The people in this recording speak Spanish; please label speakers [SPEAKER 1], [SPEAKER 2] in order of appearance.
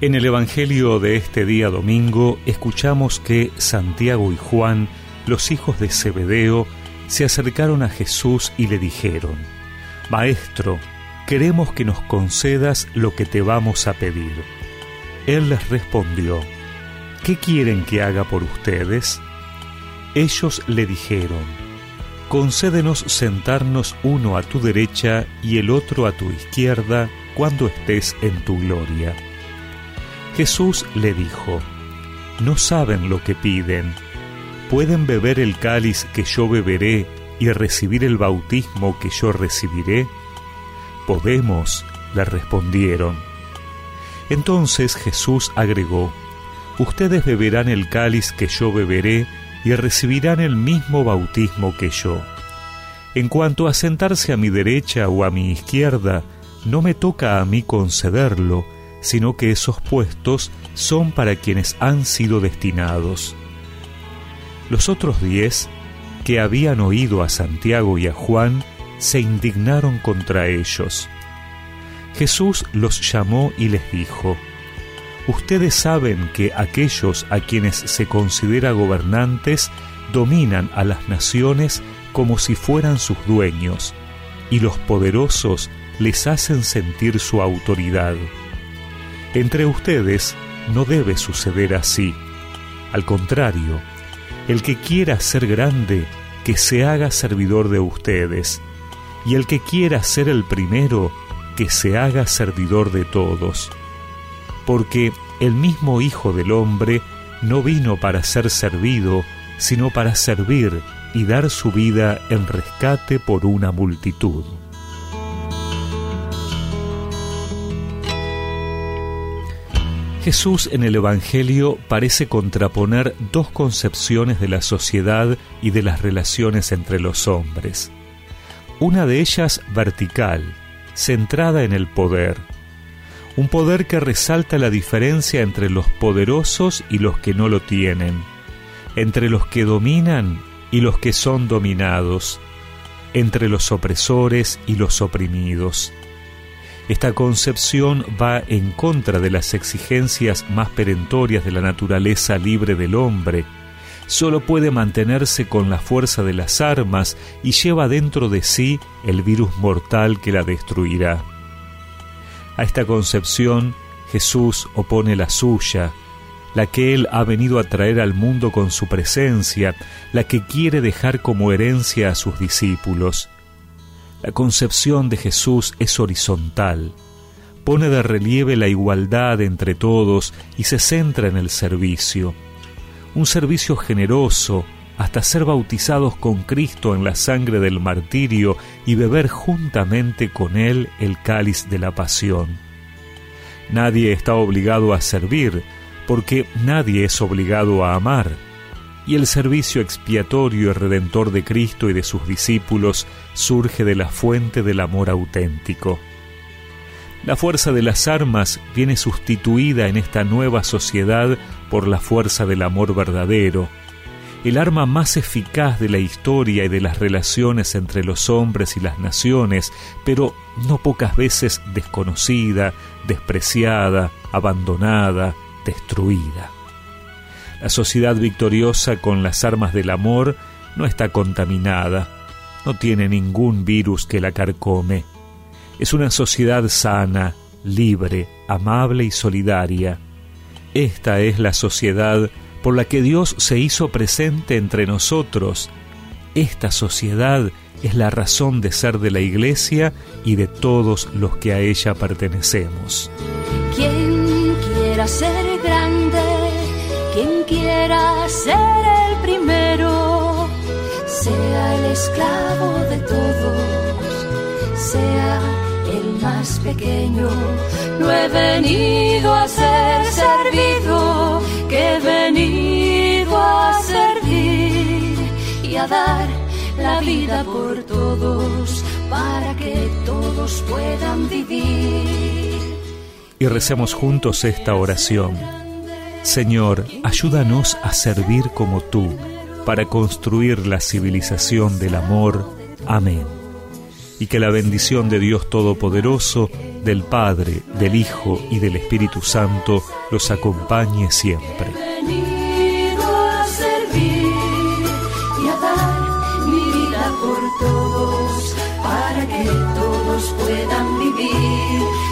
[SPEAKER 1] En el Evangelio de este día domingo escuchamos que Santiago y Juan, los hijos de Zebedeo, se acercaron a Jesús y le dijeron, Maestro, queremos que nos concedas lo que te vamos a pedir. Él les respondió, ¿qué quieren que haga por ustedes? Ellos le dijeron, concédenos sentarnos uno a tu derecha y el otro a tu izquierda cuando estés en tu gloria. Jesús le dijo, No saben lo que piden. ¿Pueden beber el cáliz que yo beberé y recibir el bautismo que yo recibiré? Podemos, le respondieron. Entonces Jesús agregó, Ustedes beberán el cáliz que yo beberé y recibirán el mismo bautismo que yo. En cuanto a sentarse a mi derecha o a mi izquierda, no me toca a mí concederlo, sino que esos puestos son para quienes han sido destinados. Los otros diez, que habían oído a Santiago y a Juan, se indignaron contra ellos. Jesús los llamó y les dijo, Ustedes saben que aquellos a quienes se considera gobernantes dominan a las naciones como si fueran sus dueños, y los poderosos les hacen sentir su autoridad. Entre ustedes no debe suceder así. Al contrario, el que quiera ser grande, que se haga servidor de ustedes, y el que quiera ser el primero, que se haga servidor de todos. Porque el mismo Hijo del Hombre no vino para ser servido, sino para servir y dar su vida en rescate por una multitud. Jesús en el Evangelio parece contraponer dos concepciones de la sociedad y de las relaciones entre los hombres. Una de ellas vertical, centrada en el poder. Un poder que resalta la diferencia entre los poderosos y los que no lo tienen, entre los que dominan y los que son dominados, entre los opresores y los oprimidos esta concepción va en contra de las exigencias más perentorias de la naturaleza libre del hombre. Solo puede mantenerse con la fuerza de las armas y lleva dentro de sí el virus mortal que la destruirá. A esta concepción Jesús opone la suya, la que Él ha venido a traer al mundo con su presencia, la que quiere dejar como herencia a sus discípulos. La concepción de Jesús es horizontal, pone de relieve la igualdad entre todos y se centra en el servicio. Un servicio generoso hasta ser bautizados con Cristo en la sangre del martirio y beber juntamente con Él el cáliz de la pasión. Nadie está obligado a servir, porque nadie es obligado a amar y el servicio expiatorio y redentor de Cristo y de sus discípulos surge de la fuente del amor auténtico. La fuerza de las armas viene sustituida en esta nueva sociedad por la fuerza del amor verdadero, el arma más eficaz de la historia y de las relaciones entre los hombres y las naciones, pero no pocas veces desconocida, despreciada, abandonada, destruida. La sociedad victoriosa con las armas del amor no está contaminada, no tiene ningún virus que la carcome. Es una sociedad sana, libre, amable y solidaria. Esta es la sociedad por la que Dios se hizo presente entre nosotros. Esta sociedad es la razón de ser de la Iglesia y de todos los que a ella pertenecemos.
[SPEAKER 2] Quien quiera ser grande quien quiera ser el primero, sea el esclavo de todos, sea el más pequeño. No he venido a ser servido, que he venido a servir y a dar la vida por todos, para que todos puedan vivir.
[SPEAKER 1] Y recemos juntos esta oración. Señor, ayúdanos a servir como tú, para construir la civilización del amor. Amén. Y que la bendición de Dios Todopoderoso,
[SPEAKER 2] del Padre, del Hijo y del Espíritu Santo los acompañe siempre.
[SPEAKER 3] para que todos puedan vivir